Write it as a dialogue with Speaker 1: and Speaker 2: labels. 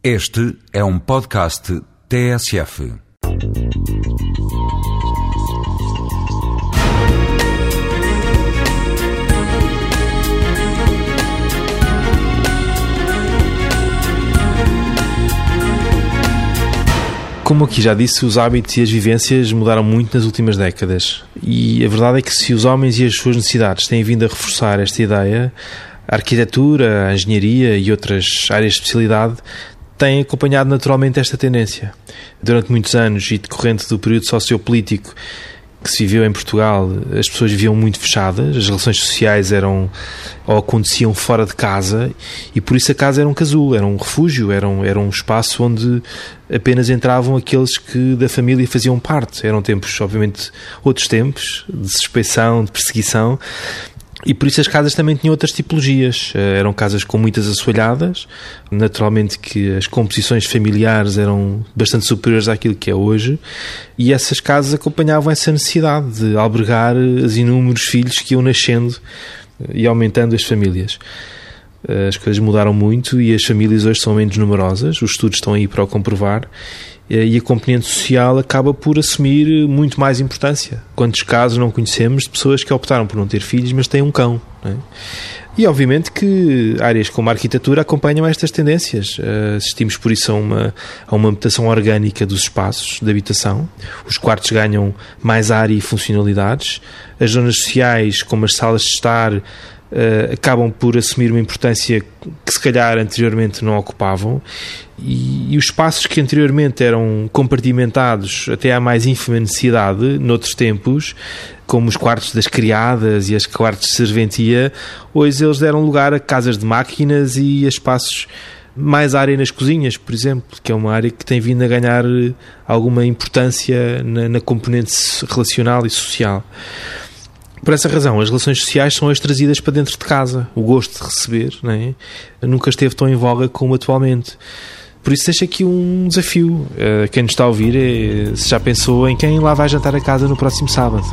Speaker 1: Este é um podcast TSF.
Speaker 2: Como aqui já disse, os hábitos e as vivências mudaram muito nas últimas décadas. E a verdade é que se os homens e as suas necessidades têm vindo a reforçar esta ideia, a arquitetura, a engenharia e outras áreas de especialidade têm acompanhado naturalmente esta tendência. Durante muitos anos e decorrente do período sociopolítico que se viveu em Portugal, as pessoas viviam muito fechadas, as relações sociais eram ou aconteciam fora de casa e por isso a casa era um casulo, era um refúgio, era um, era um espaço onde apenas entravam aqueles que da família faziam parte. Eram tempos, obviamente, outros tempos de suspeição, de perseguição, e por isso as casas também tinham outras tipologias. Eh, eram casas com muitas assoalhadas, naturalmente que as composições familiares eram bastante superiores àquilo que é hoje, e essas casas acompanhavam essa necessidade de albergar os inúmeros filhos que iam nascendo e aumentando as famílias. Eh, as coisas mudaram muito e as famílias hoje são menos numerosas, os estudos estão aí para o comprovar, eh, e a componente social acaba por assumir muito mais importância. Quantos casos não conhecemos de pessoas que optaram por não ter filhos, mas têm um cão? É? E obviamente que áreas como a arquitetura acompanham estas tendências. Eh, assistimos por isso a uma, a uma mutação orgânica dos espaços de habitação. Os quartos ganham mais área e funcionalidades. As zonas sociais, como as salas de estar, Uh, acabam por assumir uma importância que se calhar anteriormente não ocupavam e, e, os espaços que anteriormente eram compartimentados até à mais ínfima necessidade, noutros tempos, como os quartos das criadas e as quartos de serventia, hoje eles deram lugar a casas de máquinas e a espaços mais área nas cozinhas, por exemplo, que é uma área que tem vindo a ganhar alguma importância na, na componente relacional e social. Por essa razão, as relações sociais são as trazidas para dentro de casa. O gosto de receber é? nunca esteve tão em voga como atualmente. Por isso deixa aqui um desafio. Uh, quem nos está a ouvir, é, se já pensou em quem lá vai jantar a casa no próximo sábado.